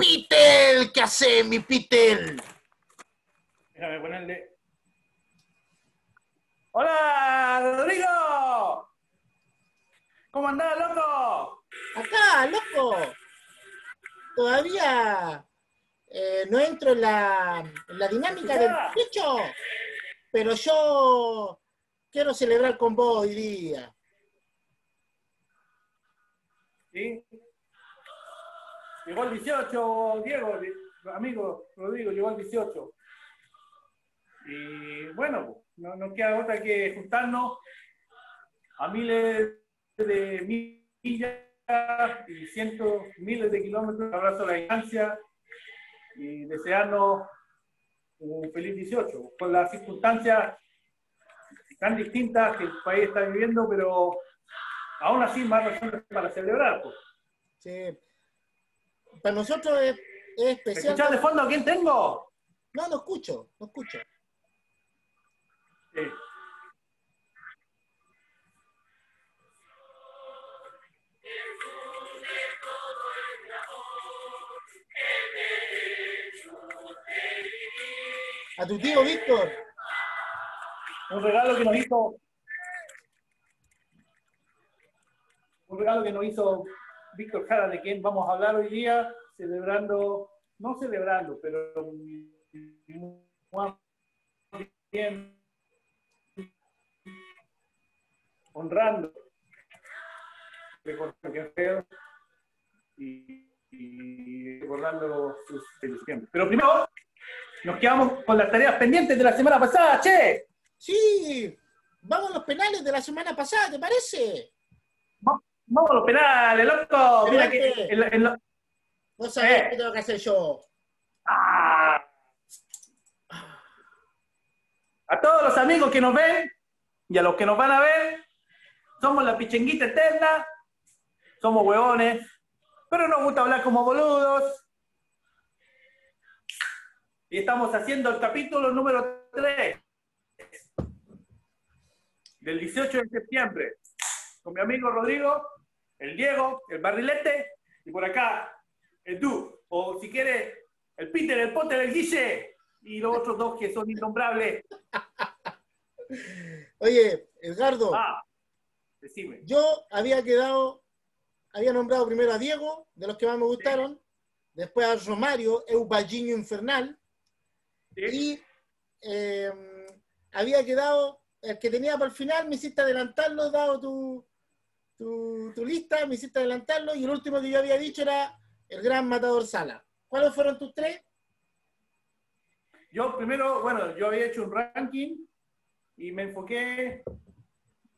Pitel, ¿qué hace mi Pitel? Déjame ponerle. ¡Hola, Rodrigo! ¿Cómo andás, loco? Acá, loco. Todavía eh, no entro en la, en la dinámica del hecho, pero yo quiero celebrar con vos hoy día. ¿Sí? Llegó el 18, Diego, amigo Rodrigo, llegó el 18. Y bueno, no nos queda otra que juntarnos a miles de millas y cientos, miles de kilómetros, abrazo a la distancia y desearnos un feliz 18, con las circunstancias tan distintas que el país está viviendo, pero aún así más razones para celebrar. Pues. Sí. Para nosotros es, especial. ¿Escuchas de fondo a quién tengo? No, no escucho, no escucho. Sí. A tu tío Víctor. Un regalo que nos hizo. Un regalo que nos hizo Víctor Jara, de quien vamos a hablar hoy día, celebrando, no celebrando, pero bien honrando y, y recordando sus felicidades. Pero primero nos quedamos con las tareas pendientes de la semana pasada, che. Sí, vamos a los penales de la semana pasada, ¿te parece? Vamos a los penales, loco. Mira que No sabés eh. qué tengo que hacer yo. Ah. A todos los amigos que nos ven y a los que nos van a ver, somos la pichenguita eterna, somos huevones, pero nos gusta hablar como boludos. Y estamos haciendo el capítulo número 3 del 18 de septiembre con mi amigo Rodrigo el Diego, el Barrilete, y por acá el Du, o si quiere, el Peter, el Potter, el Guille, y los otros dos que son innombrables. Oye, Edgardo. Ah, decime. Yo había quedado, había nombrado primero a Diego, de los que más me gustaron, después a Romario, Euballino Infernal, y em, había quedado, el que tenía para el final, me hiciste adelantarlo, dado tu, tu, lista, me hiciste adelantarlo y el último que yo había dicho era el gran matador Sala. ¿Cuáles fueron tus tres? Yo primero, bueno, yo había hecho un ranking y me enfoqué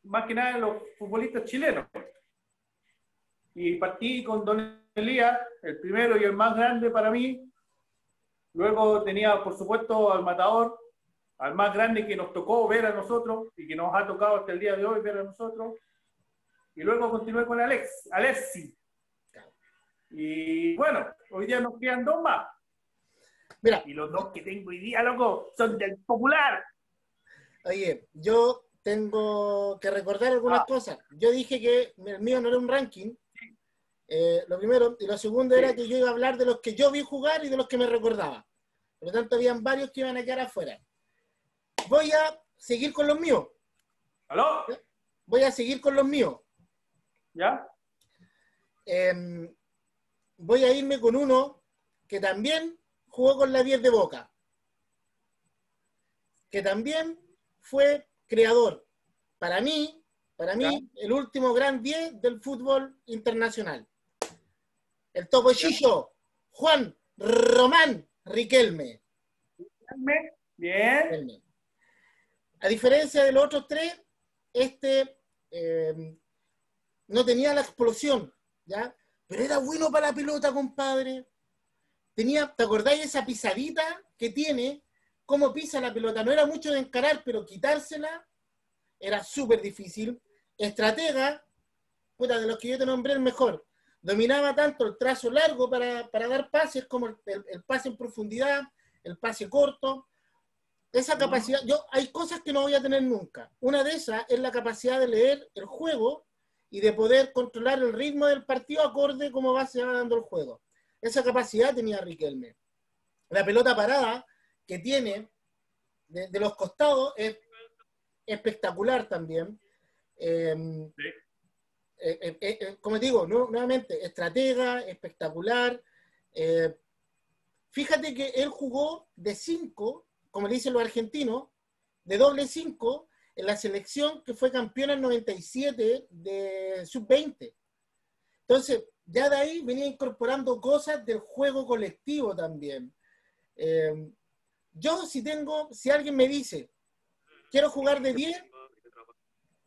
más que nada en los futbolistas chilenos. Y partí con Don Elías, el primero y el más grande para mí. Luego tenía, por supuesto, al matador, al más grande que nos tocó ver a nosotros y que nos ha tocado hasta el día de hoy ver a nosotros. Y luego continué con Alex, Alexi. Y bueno, hoy día nos quedan dos más. Mira. Y los dos que tengo hoy día, loco, son del popular. Oye, yo tengo que recordar algunas ah. cosas. Yo dije que el mío no era un ranking. Eh, lo primero. Y lo segundo era que yo iba a hablar de los que yo vi jugar y de los que me recordaba. Por lo tanto, habían varios que iban a quedar afuera. Voy a seguir con los míos. ¿Aló? Voy a seguir con los míos. ¿Ya? Em, voy a irme con uno que también jugó con la 10 de Boca, que también fue creador. Para mí, para mí, el último gran 10 del fútbol internacional. El topo Juan Román Riquelme. Riquelme, bien. A diferencia de los otros tres, este em, no tenía la explosión, ¿ya? Pero era bueno para la pelota, compadre. Tenía, ¿te acordáis esa pisadita que tiene? ¿Cómo pisa la pelota? No era mucho de encarar, pero quitársela era súper difícil. Estratega, puta, de los que yo te nombré el mejor. Dominaba tanto el trazo largo para, dar pases como el, el, pase en profundidad, el pase corto. Esa capacidad, yo hay cosas que no voy a tener nunca. Una de esas es la capacidad de leer el juego y de poder controlar el ritmo del partido acorde como va se va dando el juego. esa capacidad tenía Riquelme. La pelota parada que tiene de, los costados es espectacular también. Em, eh, eh, eh, como digo, nuevamente, estratega, espectacular. fíjate que él jugó de 5, como le dicen los argentinos, de doble 5 en la selección que fue campeona en 97 de sub-20. Entonces, ya de ahí venía incorporando cosas del juego colectivo también. yo si tengo, si alguien me dice, quiero jugar de 10,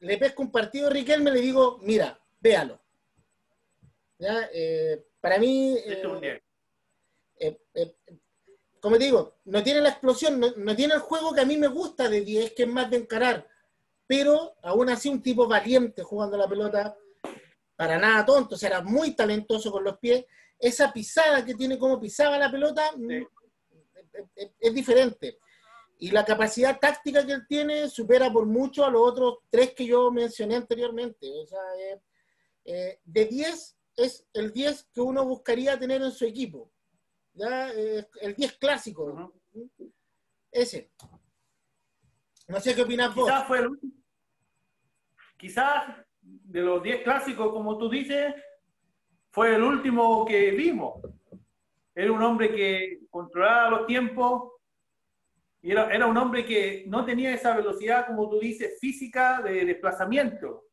le pesco un partido a Riquelme, le digo, mira, véalo. ¿Ya? Eh, para mí, eh, eh, como digo, no tiene la explosión, no, tiene el juego que a mí me gusta de 10, que es más de encarar, pero aún así un tipo valiente jugando la pelota, para nada tonto, o sea, era muy talentoso con los pies. Esa pisada que tiene como pisaba la pelota mm, es diferente. Y la capacidad táctica que él tiene supera por mucho a los otros tres que yo mencioné anteriormente. O sea, eh, de 10 es el 10 que uno buscaría tener en su equipo. ¿ya? el 10 clásico. Ese. No sé qué opinas vos. Quizás fue el Quizás de los 10 clásicos, como tú dices, fue el último que vimos. Era un hombre que controlaba los tiempos, era, un hombre que no tenía esa velocidad, como tú dices, física de desplazamiento.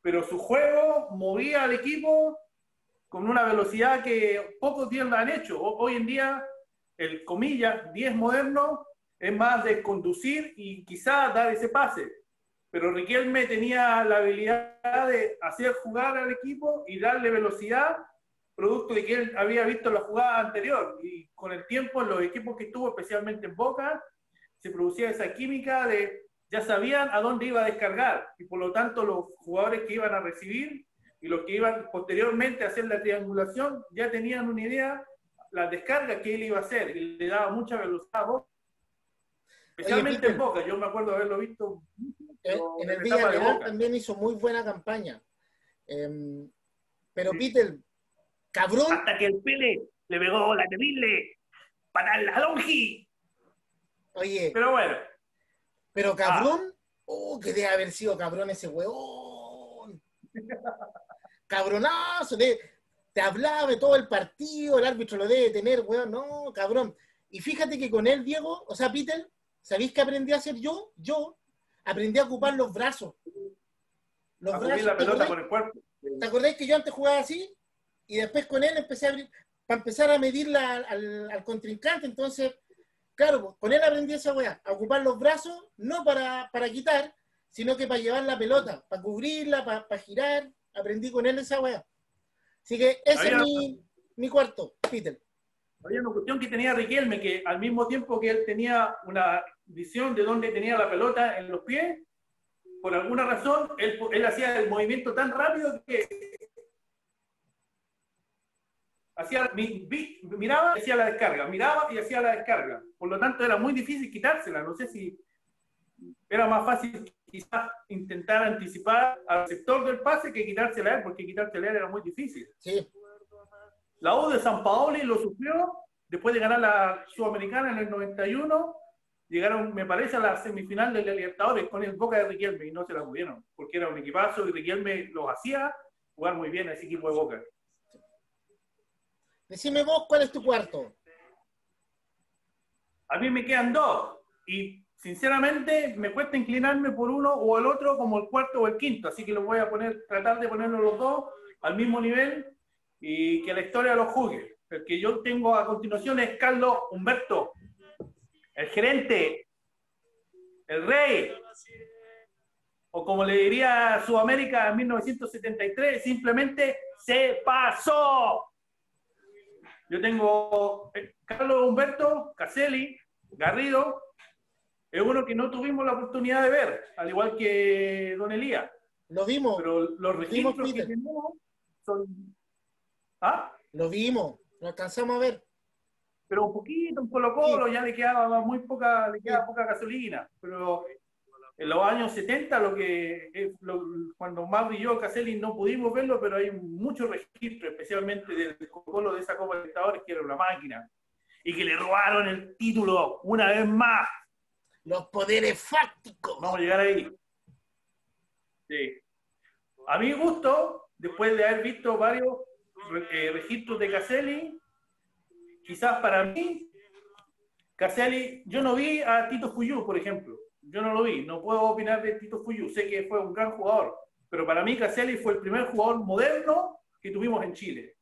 Pero su juego movía al equipo con una velocidad que pocos días la han hecho. Hoy en día, el comillas 10 moderno es más de conducir y quizás dar ese pase. Pero Riquelme tenía la habilidad de hacer jugar al equipo y darle velocidad producto de que él había visto la jugada anterior y con el tiempo los equipos que estuvo, especialmente en Boca, se producía esa química de ya sabían a dónde iba a descargar y por lo tanto los jugadores que iban a recibir y los que iban posteriormente a hacer la triangulación ya tenían una idea la descarga que él iba a hacer y le daba mucha velocidad a Boca. Especialmente en Boca, yo me acuerdo de haberlo visto. En, el Villarreal también hizo muy buena campaña. Em, pero Peter, Cabrón. Hasta que el Pele le pegó la terrible para la longi. Oye. Pero bueno. Pero cabrón. Oh, que debe haber sido cabrón ese weón. Cabronazo. te hablaba de todo el partido, el árbitro lo debe tener, weón. No, cabrón. Y fíjate que con él, Diego, o sea, Peter, ¿sabéis qué aprendí a hacer yo? Yo aprendí a ocupar los brazos. Los a brazos. la pelota con el cuerpo. ¿Te acordáis que yo antes jugaba así? y después con él empecé a abrir, para empezar a medirla al, contrincante. Entonces, claro, con él aprendí esa weá, a ocupar los brazos, no para, quitar, sino que para llevar la pelota, para cubrirla, para, girar. Aprendí con él esa weá. Así que ese es mi, mi cuarto, Peter. Había una cuestión que tenía Riquelme, que al mismo tiempo que él tenía una visión de dónde tenía la pelota en los pies, por alguna razón, él, él hacía el movimiento tan rápido que hacía, miraba y hacía la descarga, miraba y hacía la descarga. Por lo tanto, era muy difícil quitársela. No sé si era más fácil quizás intentar anticipar al sector del pase que quitársela él, porque quitársela él era muy difícil. Sí. La U de San Paoli lo sufrió después de ganar la Sudamericana en el 91. Llegaron, me parece, a la semifinal de la Libertadores con el Boca de Riquelme y no se la pudieron, porque era un equipazo y Riquelme los hacía jugar muy bien a ese equipo de Boca. Decime vos cuál es tu cuarto. A mí me quedan dos. Y sinceramente me cuesta inclinarme por uno o el otro como el cuarto o el quinto. Así que lo voy a poner, tratar de ponerlos los dos al mismo nivel y que la historia los juzgue. El que yo tengo a continuación es Carlos Humberto, el gerente, el rey, o como le diría Sudamérica en 1973, simplemente se pasó. Yo tengo eh, Carlos Humberto Caselli, Garrido, es uno que no tuvimos la oportunidad de ver, al igual que Don Elías. Lo vimos. Pero los registros que tenemos son. ¿Ah? Lo vimos, lo alcanzamos a ver. Pero un poquito, un Colo Colo, ya le quedaba muy poca, le queda poca gasolina. Pero en los años 70, lo que, cuando más brilló Caselli no pudimos verlo, pero hay muchos registros, especialmente del Colo de esa Copa de Libertadores, que era una máquina, y que le robaron el título una vez más. Los poderes fácticos. Vamos a llegar ahí. Sí. A mi gusto, después de haber visto varios eh, registros de Caselli, quizás para mí, Caselli, yo no vi a Tito Fuyú, por ejemplo. Yo no lo vi, no puedo opinar de Tito Fuyu, sé que fue un gran jugador, pero para mí Caselli fue el primer jugador moderno que tuvimos en Chile.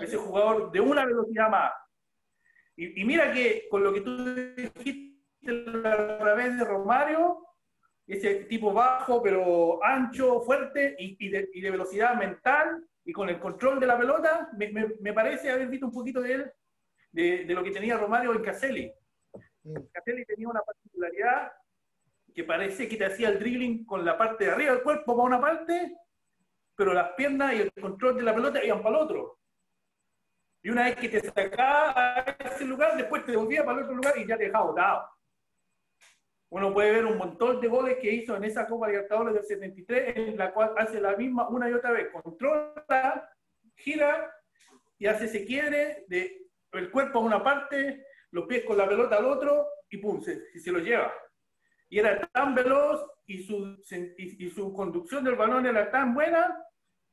Ese jugador de una velocidad más. Y, mira que con lo que tú dijiste a través de Romario, ese tipo bajo, pero ancho, fuerte y, de, velocidad mental y con el control de la pelota, me, parece haber visto un poquito de él, de, de lo que tenía Romario en Caselli. Mm. Caselli tenía una particularidad que parece que te hacía el dribbling con la parte de arriba del cuerpo para una parte, pero las piernas y el control de la pelota iban para el otro. Y una vez que te sacaba a ese lugar, después te devolvía para el otro lugar y ya te dejaba botado. Uno puede ver un montón de goles que hizo en esa Copa Libertadores del 73, en la cual hace la misma una y otra vez. Controla, gira y hace ese quiebre de el cuerpo a una parte, los pies con la pelota al otro y pum, se, se lo lleva y era tan veloz y su, y, su conducción del balón era tan buena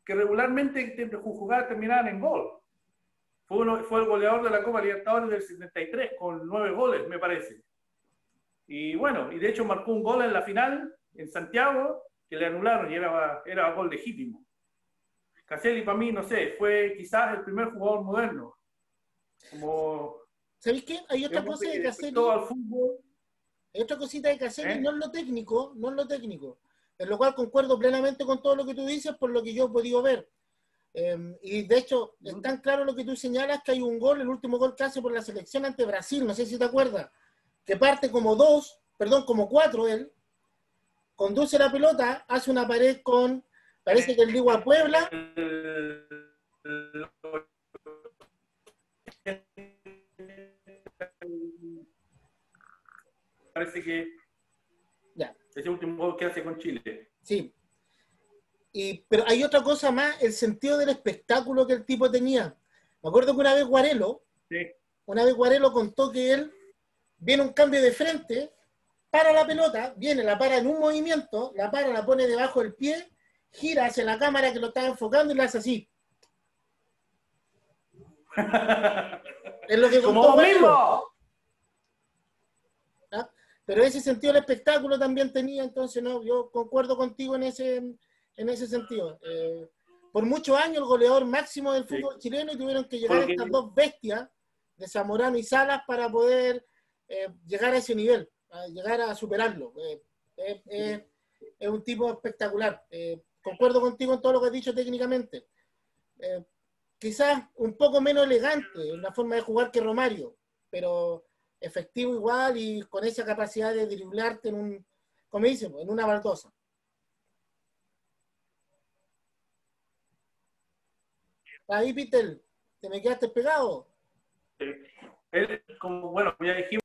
que regularmente jugadas terminaban en gol. Fue, uno, fue el goleador de la Copa Libertadores del 73 con nueve goles, me parece. Y bueno, y de hecho marcó un gol en la final en Santiago que le anularon y era, era gol legítimo. Caselli para mí, no sé, fue quizás el primer jugador moderno. Como, ¿Sabéis qué? Hay otra cosa de Caselli. Todo al fútbol otra cosita de Caselli, ¿Eh? no es lo técnico, no es lo técnico. En lo cual concuerdo plenamente con todo lo que tú dices, por lo que yo he podido ver. Em, y de hecho, es tan claro lo que tú señalas que hay un gol, el último gol que hace por la selección ante Brasil, no sé si te acuerdas, que parte como dos, perdón, como cuatro él, conduce la pelota, hace una pared con, parece que el digo a Puebla. parece que ya. ese último gol que hace con Chile. Sí. Y, pero hay otra cosa más, el sentido del espectáculo que el tipo tenía. Me acuerdo que una vez Guarelo, una vez Guarelo contó que él viene un cambio de frente, para la pelota, viene, la para en un movimiento, la para, la pone debajo del pie, gira hacia la cámara que lo está enfocando y la hace así. es lo que contó mismo. pero ese sentido del espectáculo también tenía, entonces no, yo concuerdo contigo en ese, en ese sentido. Eh, por muchos años el goleador máximo del fútbol chileno y tuvieron que llegar estas dos bestias de Zamorano y Salas para poder eh, llegar a ese nivel, a llegar a superarlo. Eh, es un tipo espectacular. concuerdo contigo en todo lo que has dicho técnicamente. quizás un poco menos elegante en la forma de jugar que Romario, pero efectivo igual y con esa capacidad de driblarte en un, como dicen, en una baldosa. Ahí, Peter, ¿te me quedaste pegado? Él, como, bueno, ya dijimos,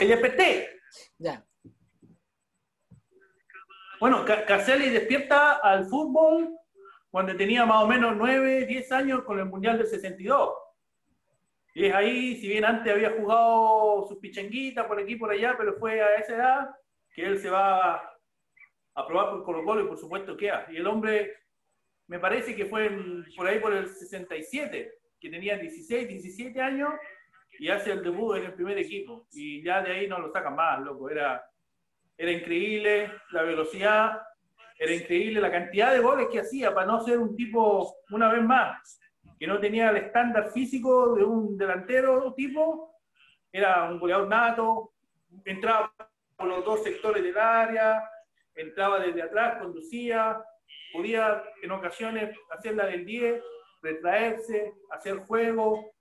el EPT. Ya. Bueno, Caselli despierta al fútbol cuando tenía más o menos 9, 10 años con el Mundial del 62 y es ahí, si bien antes había jugado sus pichenguitas por aquí por allá, pero fue a esa edad que él se va a probar por Colo Colo y por supuesto queda. Y el hombre, me parece que fue por ahí por el 67, que tenía 16, 17 años y hace el debut en el primer equipo. Y ya de ahí no lo sacan más, loco. Era, era increíble la velocidad, era increíble la cantidad de goles que hacía para no ser un tipo, una vez más, que no tenía el estándar físico de un delantero tipo, era un goleador nato, entraba por los dos sectores del área, entraba desde atrás, conducía, podía en ocasiones hacer la del 10, retraerse, hacer juego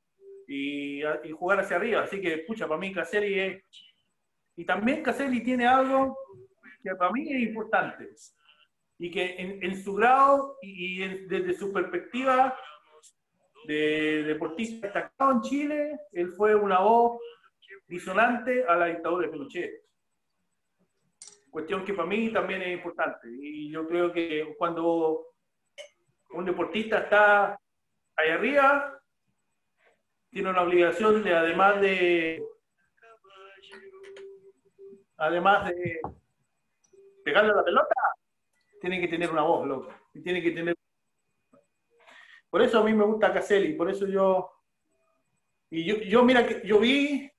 y, jugar hacia arriba. Así que, pucha, para mí Caselli es... Y también Caselli tiene algo que para mí es importante y que en, su grado y, desde su perspectiva de deportista destacado en Chile, él fue una voz disonante a la dictadura de Pinochet. Cuestión que para mí también es importante. Y yo creo que cuando un deportista está ahí arriba, tiene una obligación de, además de, además de pegarle la pelota, tiene que tener una voz, loco. Y tiene que tener. Por eso a mí me gusta Caselli, por eso yo. Y yo, yo mira que yo vi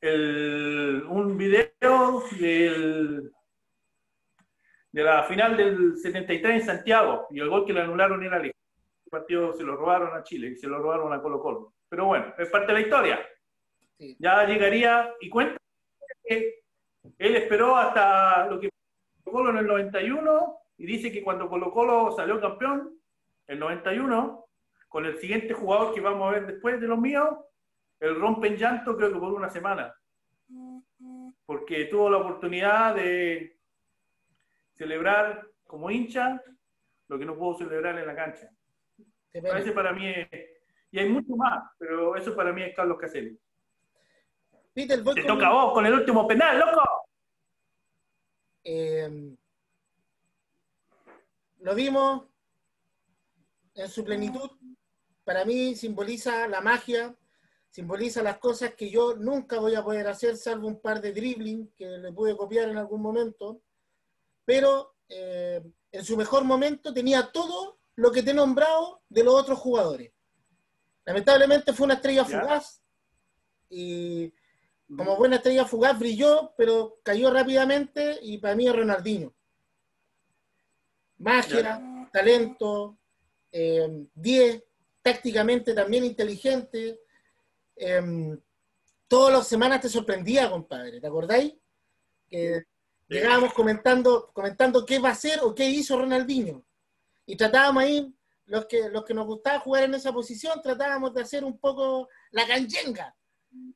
el, un video del, de la final del 73 en Santiago y el gol que le anularon era el partido se lo robaron a Chile y se lo robaron a Colo Colo. Pero bueno, es parte de la historia. Ya llegaría y cuenta que él esperó hasta lo que Colo Colo en el 91 y dice que cuando Colo Colo salió campeón, el 91, con el siguiente jugador que vamos a ver después de los míos, el rompe en llanto creo que por una semana. Porque tuvo la oportunidad de celebrar como hincha lo que no pudo celebrar en la cancha. Ese para mí es, y hay mucho más, pero eso para mí es Carlos Caselli. Peter, Te toca a vos con el último penal, loco. Eh, lo vimos en su plenitud. Para mí simboliza la magia, simboliza las cosas que yo nunca voy a poder hacer, salvo un par de dribbling que le pude copiar en algún momento. Pero eh, en su mejor momento tenía todo lo que te he nombrado de los otros jugadores. Lamentablemente fue una estrella fugaz y como buena estrella fugaz brilló, pero cayó rápidamente y para mí es Ronaldinho. Magia, talento, 10, eh, tácticamente también inteligente, Em, todas las semanas te sorprendía, compadre, ¿te acordáis? Que llegábamos comentando, comentando qué va a hacer o qué hizo Ronaldinho. Y tratábamos ahí, los que, los que nos gustaba jugar en esa posición, tratábamos de hacer un poco la canyenga.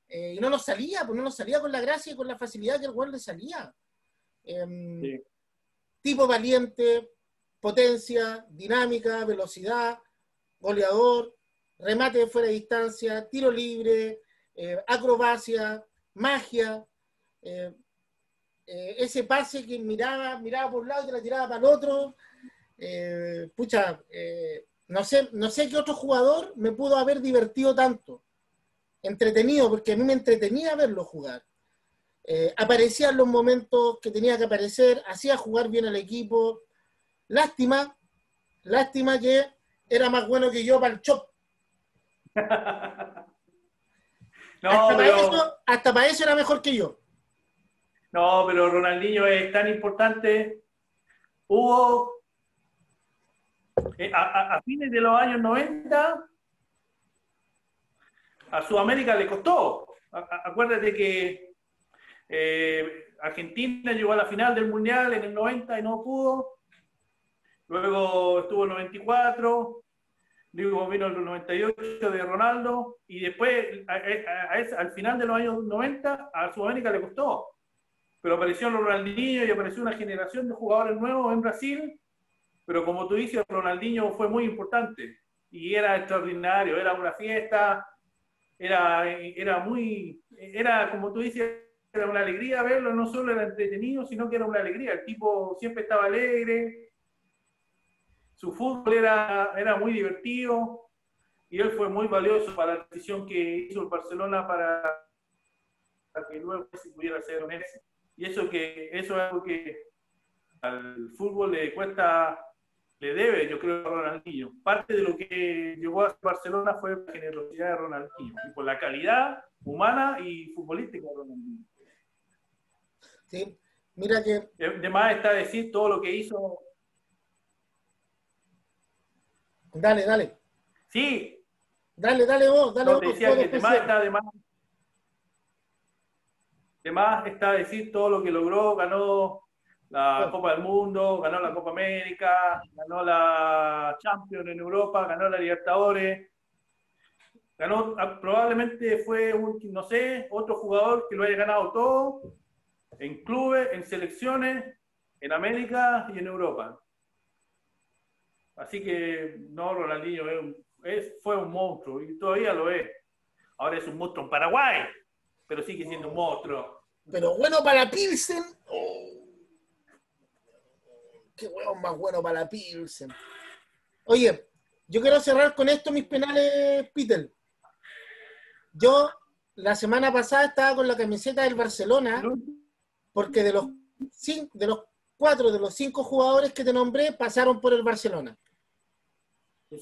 Eh, y no nos salía, pues no nos salía con la gracia y con la facilidad que el jugador le salía. Em, tipo valiente, potencia, dinámica, velocidad, goleador, remate de fuera de distancia, tiro libre, eh, acrobacia, magia, eh, ese pase que miraba, miraba por un lado y te la tiraba para el otro. Pucha, no, sé, no sé qué otro jugador me pudo haber divertido tanto, entretenido, porque a mí me entretenía verlo jugar. aparecía en los momentos que tenía que aparecer, hacía jugar bien al equipo. Lástima, lástima que era más bueno que yo para el chop no, hasta, para eso, hasta para eso era mejor que yo. No, pero Ronaldinho es tan importante. Hubo eh, a, fines de los años 90 a Sudamérica le costó. acuérdate que eh, Argentina llegó a la final del Mundial en el 90 y no pudo. Luego estuvo el 94, Luego vino el 98 de Ronaldo y después, al final de los años 90, a Sudamérica le costó. Pero apareció Ronaldinho y apareció una generación de jugadores nuevos en Brasil. Pero como tú dices, Ronaldinho fue muy importante y era extraordinario, era una fiesta, era, era muy, era como tú dices, era una alegría verlo, no solo era entretenido, sino que era una alegría. El tipo siempre estaba alegre, su fútbol era, era muy divertido y él fue muy valioso para la decisión que hizo el Barcelona para, que luego se pudiera hacer Messi. Y eso, que, eso es algo que al fútbol le cuesta, le debe, yo creo, a Ronaldinho. Parte de lo que llegó a Barcelona fue la generosidad de Ronaldinho y por la calidad humana y futbolística de Ronaldinho. Sí, mira que. Además está decir todo lo que hizo Dale, dale. Sí. Dale, dale vos, dale vos. decía que además está además, además está decir todo lo que logró, ganó la Copa del Mundo, ganó la Copa América, ganó la Champions en Europa, ganó la Libertadores. Ganó, ah, probablemente fue un, no sé, otro jugador que lo haya ganado todo en clubes, en selecciones, en América y en Europa. Así que no, Ronaldinho es, fue un monstruo y todavía lo es. Ahora es un monstruo en Paraguay, pero sigue siendo un monstruo. Pero bueno para Pilsen. Oh. Qué hueón más bueno para la Pilsen. Oye, yo quiero cerrar con esto mis penales, Peter. Yo la semana pasada estaba con la camiseta del Barcelona, porque de los, cinco, de los cuatro, de los cinco jugadores que te nombré, pasaron por el Barcelona.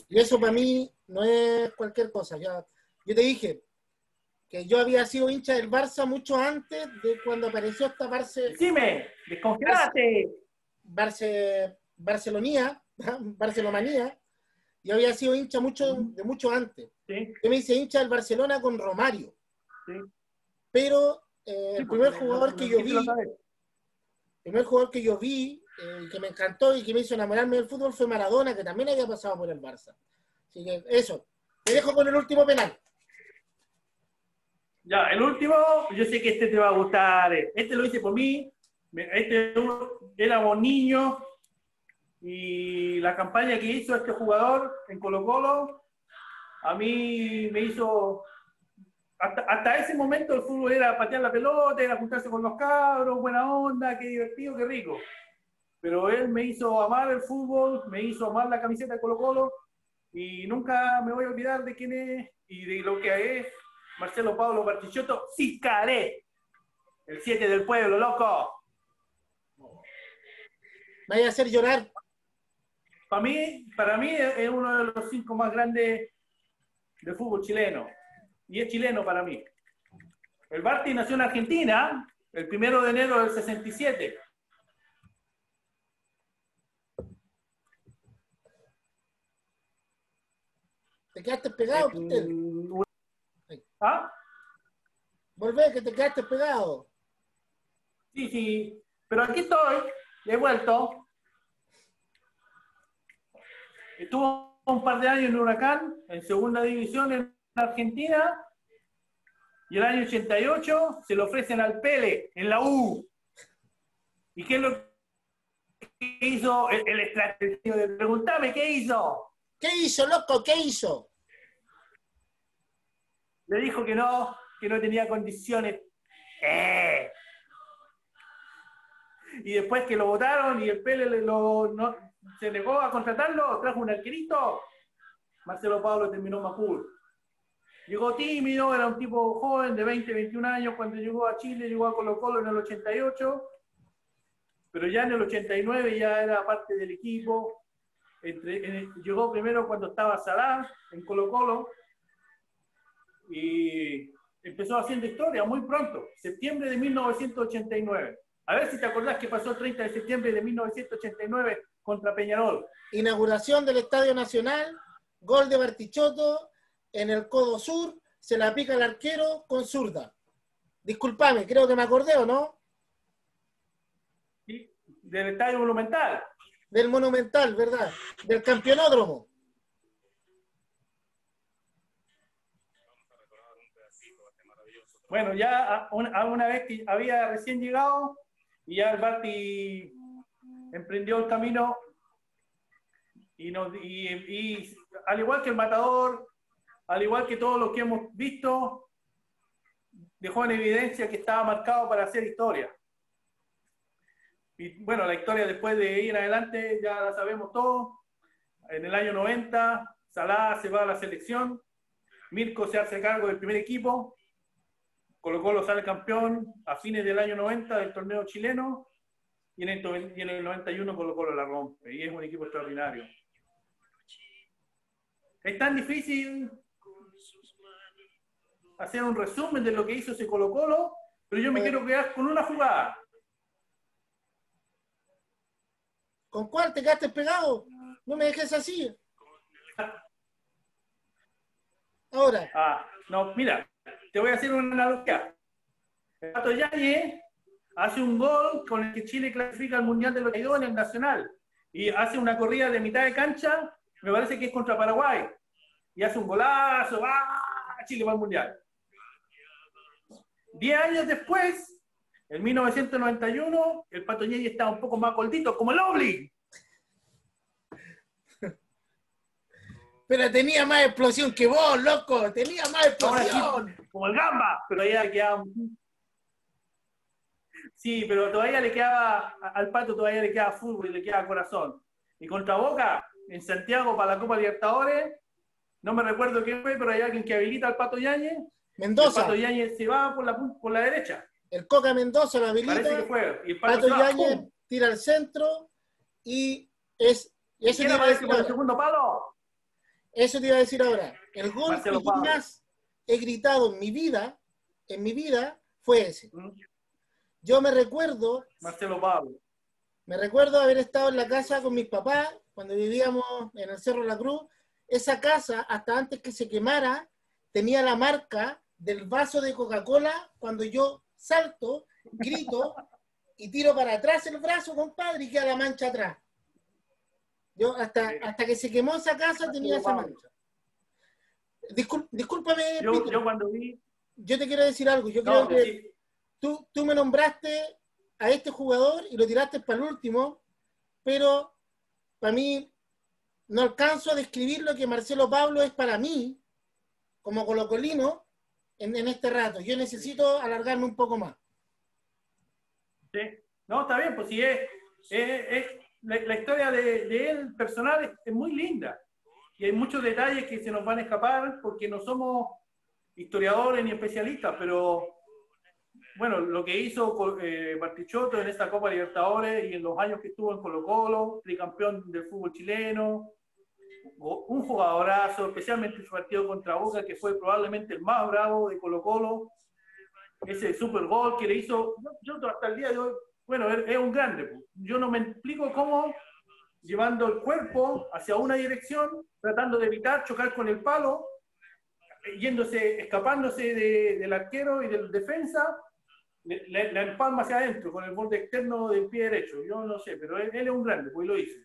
Y eso para mí no es cualquier cosa. yo te dije que yo había sido hincha del Barça mucho antes de cuando apareció esta Barça. ¡Dime! ¡Descongelate! Barce, Barcelonía, Barcelomanía. Yo había sido hincha mucho, de mucho antes. Yo me hice hincha del Barcelona con Romario. Pero eh, el primer jugador que yo vi, el primer jugador que yo vi, eh, que me encantó y que me hizo enamorarme del fútbol fue Maradona, que también había pasado por el Barça. Así que eso. Te dejo con el último penal. Ya, el último, yo sé que este te va a gustar. Este lo hice por mí. Este éramos niños y la campaña que hizo este jugador en Colo Colo, a mí me hizo... Hasta, hasta ese momento el fútbol era patear la pelota, era juntarse con los cabros, buena onda, qué divertido, qué rico. Pero él me hizo amar el fútbol, me hizo amar la camiseta de Colo Colo y nunca me voy a olvidar de quién es y de lo que es Marcelo Pablo Bartichotto Cicaré, el 7 del pueblo, loco. Vaya a hacer llorar para mí, para mí es uno de los cinco más grandes del fútbol chileno. Y es chileno para mí. El Barty nació en Argentina el primero de enero del 67. ¿Te quedaste pegado, eh, Peter? ¿Ah? Volvé, que te quedaste pegado. Sí, sí. Pero aquí estoy, he vuelto. Estuvo un par de años en Huracán, en segunda división en Argentina, y el año 88 se lo ofrecen al Pele, en la U. ¿Y qué es lo que hizo el, el Pregúntame, ¿qué hizo? ¿Qué hizo, loco? ¿Qué hizo? Le dijo que no, que no tenía condiciones. ¡Eh! Y después que lo votaron y el Pele lo, no, se negó a contratarlo, trajo un arquerito. Marcelo Pablo terminó Macul. Llegó tímido, era un tipo joven de 20, 21 años cuando llegó a Chile, llegó a Colo Colo en el 88, pero ya en el 89 ya era parte del equipo. llegó primero cuando estaba Salah en Colo Colo y empezó haciendo historia muy pronto, septiembre de 1989. A ver si te acordás que pasó el 30 de septiembre de 1989 contra Peñarol. Inauguración del Estadio Nacional, gol de Bartichotto en el codo sur, se la pica el arquero con zurda. Disculpame, creo que me acordé o no. Sí, del Estadio Monumental. Del Monumental, ¿verdad? Del campeonódromo. Bueno, ya una, vez que había recién llegado y ya el Barti emprendió el camino y, y, al igual que el matador, al igual que todos los que hemos visto, dejó en evidencia que estaba marcado para hacer historia. Y bueno, la historia después de ir adelante ya la sabemos todos. En el año 90, Salah se va a la selección, Mirko se hace cargo del primer equipo, Colo Colo sale campeón a fines del año 90 del torneo chileno y en el, 91 Colo Colo la rompe y es un equipo extraordinario. Es tan difícil hacer un resumen de lo que hizo ese Colo Colo, pero yo me quiero quedar con una jugada. ¿Con cuál te quedaste pegado? No me dejes así. Ahora. Ah, no, mira, te voy a hacer una analogía. Pato Yañez hace un gol con el que Chile clasifica al Mundial de los en el Nacional y hace una corrida de mitad de cancha, me parece que es contra Paraguay, y hace un golazo. Chile va al Mundial. Diez años después, en 1991, el Pato estaba un poco más gordito, como el Obli. Pero tenía más explosión que vos, loco. Tenía más explosión. como el Gamba. Pero ya quedaba Sí, pero todavía le quedaba, al Pato todavía le queda fútbol y le queda corazón. Y contra Boca, en Santiago para la Copa Libertadores, no me recuerdo quién fue, pero hay alguien que habilita al Pato Yañez. Mendoza. El Pato Yañez se va por la, por la derecha. El Coca Mendoza lo habilita. Parece que fue. Y el Pato, Yañez tira al centro y es. Y eso te iba a decir por el segundo palo? Eso te iba a decir ahora. El gol que más he gritado en mi vida, en mi vida, fue ese. Mm. Yo me recuerdo. Marcelo Pablo. Me recuerdo haber estado en la casa con mis papás cuando vivíamos en el Cerro La Cruz. Esa casa, hasta antes que se quemara, tenía la marca del vaso de Coca-Cola cuando yo salto, grito y tiro para atrás el brazo, compadre, y queda la mancha atrás. Yo hasta, hasta que se quemó esa casa tenía esa mancha. discúlpame. Yo, cuando vi. Yo te quiero decir algo. Yo creo que tú, tú me nombraste a este jugador y lo tiraste para el último, pero para mí no alcanzo a describir lo que Marcelo Pablo es para mí, como colocolino, en, en este rato. Yo necesito alargarme un poco más. Sí, no, está bien, pues sí, es, es, la, historia de, él personal es, muy linda. Y hay muchos detalles que se nos van a escapar porque no somos historiadores ni especialistas, pero bueno, lo que hizo eh, en esta Copa Libertadores y en los años que estuvo en Colo Colo, tricampeón del fútbol chileno, un jugadorazo, especialmente en su partido contra Boca, que fue probablemente el más bravo de Colo Colo, ese super gol que le hizo, yo, hasta el día de hoy, bueno, es un grande, yo no me explico cómo llevando el cuerpo hacia una dirección, tratando de evitar chocar con el palo, yéndose, escapándose del arquero y del defensa, la empalma hacia adentro con el borde externo del pie derecho. Yo no sé, pero él, es un grande, pues lo hizo.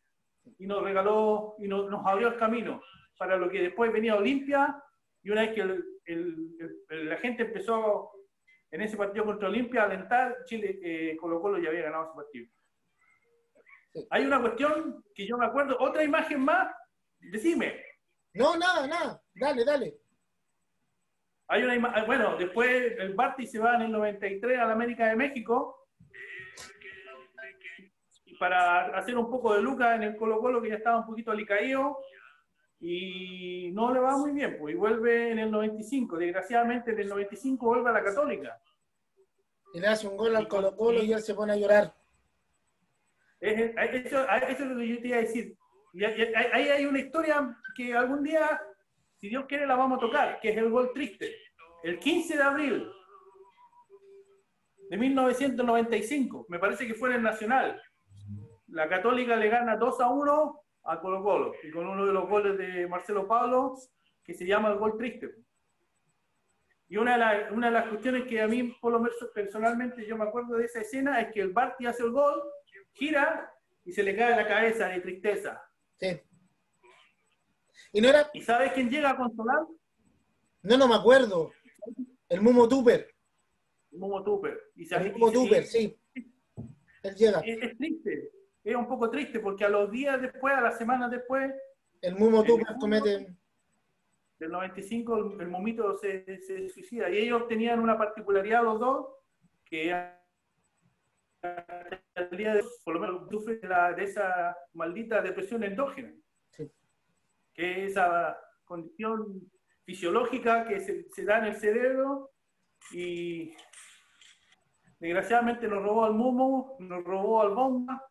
Y nos regaló y nos, abrió el camino para lo que después venía Olimpia. Y una vez que la gente empezó en ese partido contra Olimpia alentar, Chile, eh, Colo Colo ya había ganado ese partido. Hay una cuestión que yo me acuerdo, otra imagen más, decime. No, nada, nada, dale, dale. Hay una ah, bueno, después el Barty se va en el 93 a la América de México para hacer un poco de lucas en el Colo Colo que ya estaba un poquito alicaído y no le va muy bien, pues y vuelve en el 95, desgraciadamente en el 95 vuelve a la Católica. Y le hace un gol al Colo Colo y él se pone a llorar. eso, es lo que yo te iba a decir. Ahí hay una historia que algún día si Dios quiere, la vamos a tocar, que es el gol triste. El 15 de abril de 1995, me parece que fue en el Nacional. La Católica le gana 2 a 1 a Colo Colo, y con uno de los goles de Marcelo Pablo, que se llama el gol triste. Y una de, una de las cuestiones que a mí, por lo menos personalmente, yo me acuerdo de esa escena, es que el Barty hace el gol, gira y se le cae la cabeza de tristeza. Sí. Y no era. ¿Y sabes quién llega a consolar? No, no me acuerdo. El Mumo Tupper. El Mumo Tupper. Y el Mumo Tupper, sí. Él llega. Es, triste. Es un poco triste porque a los días después, a las semanas después. El Mumo Tupper comete. Del 95, el, el Mumito se, se, suicida. Y ellos tenían una particularidad, los dos, que el día de por lo menos sufre de esa maldita depresión endógena que es esa condición fisiológica que se, da en el cerebro y desgraciadamente nos robó al Mumo, nos robó al Bomba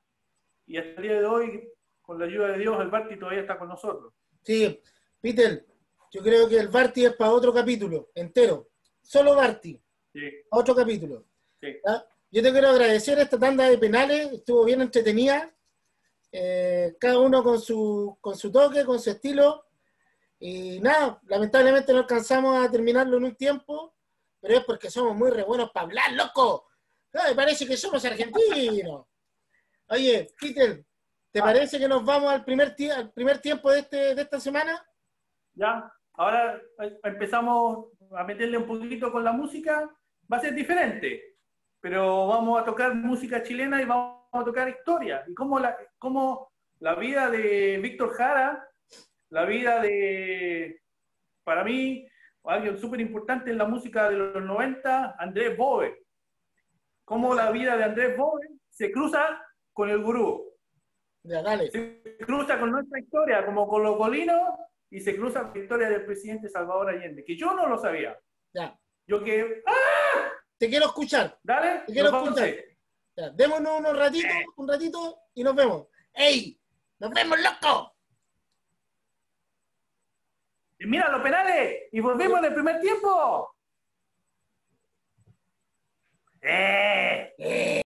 y hasta el día de hoy, con la ayuda de Dios, el Barty todavía está con nosotros. Sí, Peter, yo creo que el Barty es para otro capítulo entero, solo Barty, sí. otro capítulo. Sí. Yo te quiero agradecer esta tanda de penales, estuvo bien entretenida. Eh, cada uno con su, con su toque, con su estilo. Y nada, lamentablemente no alcanzamos a terminarlo en un tiempo, pero es porque somos muy re buenos para hablar, loco. me parece que somos argentinos. Oye, Peter, ¿te ah. parece que nos vamos al primer, al primer tiempo de, este, de esta semana? Ya, ahora eh, empezamos a meterle un poquito con la música. Va a ser diferente, pero vamos a tocar música chilena y vamos a tocar historia y cómo la, cómo la vida de Víctor Jara, la vida de, para mí, alguien súper importante en la música de los 90, Andrés Boe. cómo la vida de Andrés Boven se cruza con el gurú. Ya, dale. Se cruza con nuestra historia como colocolino y se cruza con la historia del presidente Salvador Allende, que yo no lo sabía. Ya. Yo que... ¡Ah! Te quiero escuchar. Dale, Te quiero escuchar. Ya, démonos unos ratitos, un ratito y nos vemos. ¡Ey! ¡Nos vemos, loco! Y mira los penales y volvimos en el primer tiempo. ¡Eh! ¡Eh!